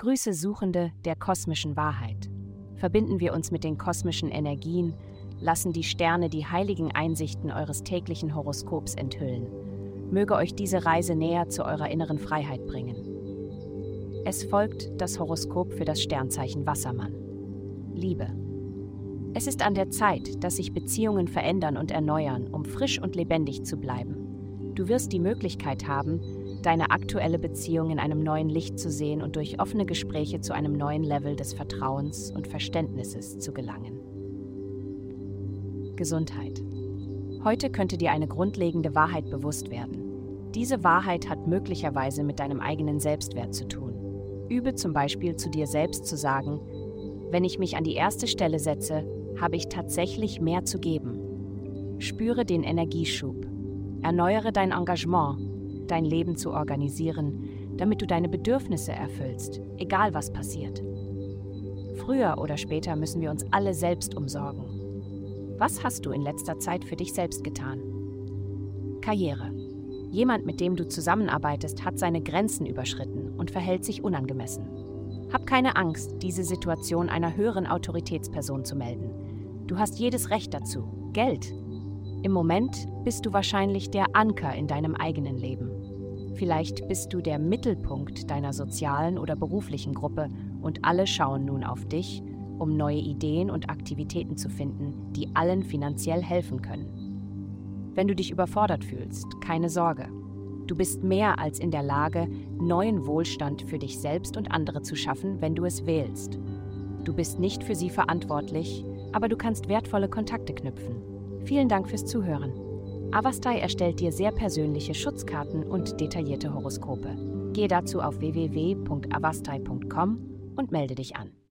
Grüße Suchende der kosmischen Wahrheit. Verbinden wir uns mit den kosmischen Energien, lassen die Sterne die heiligen Einsichten eures täglichen Horoskops enthüllen. Möge euch diese Reise näher zu eurer inneren Freiheit bringen. Es folgt das Horoskop für das Sternzeichen Wassermann. Liebe. Es ist an der Zeit, dass sich Beziehungen verändern und erneuern, um frisch und lebendig zu bleiben. Du wirst die Möglichkeit haben, deine aktuelle Beziehung in einem neuen Licht zu sehen und durch offene Gespräche zu einem neuen Level des Vertrauens und Verständnisses zu gelangen. Gesundheit. Heute könnte dir eine grundlegende Wahrheit bewusst werden. Diese Wahrheit hat möglicherweise mit deinem eigenen Selbstwert zu tun. Übe zum Beispiel zu dir selbst zu sagen, wenn ich mich an die erste Stelle setze, habe ich tatsächlich mehr zu geben. Spüre den Energieschub. Erneuere dein Engagement, dein Leben zu organisieren, damit du deine Bedürfnisse erfüllst, egal was passiert. Früher oder später müssen wir uns alle selbst umsorgen. Was hast du in letzter Zeit für dich selbst getan? Karriere. Jemand, mit dem du zusammenarbeitest, hat seine Grenzen überschritten und verhält sich unangemessen. Hab keine Angst, diese Situation einer höheren Autoritätsperson zu melden. Du hast jedes Recht dazu. Geld. Im Moment bist du wahrscheinlich der Anker in deinem eigenen Leben. Vielleicht bist du der Mittelpunkt deiner sozialen oder beruflichen Gruppe und alle schauen nun auf dich, um neue Ideen und Aktivitäten zu finden, die allen finanziell helfen können. Wenn du dich überfordert fühlst, keine Sorge. Du bist mehr als in der Lage, neuen Wohlstand für dich selbst und andere zu schaffen, wenn du es wählst. Du bist nicht für sie verantwortlich, aber du kannst wertvolle Kontakte knüpfen. Vielen Dank fürs Zuhören. Avastai erstellt dir sehr persönliche Schutzkarten und detaillierte Horoskope. Gehe dazu auf www.avastai.com und melde dich an.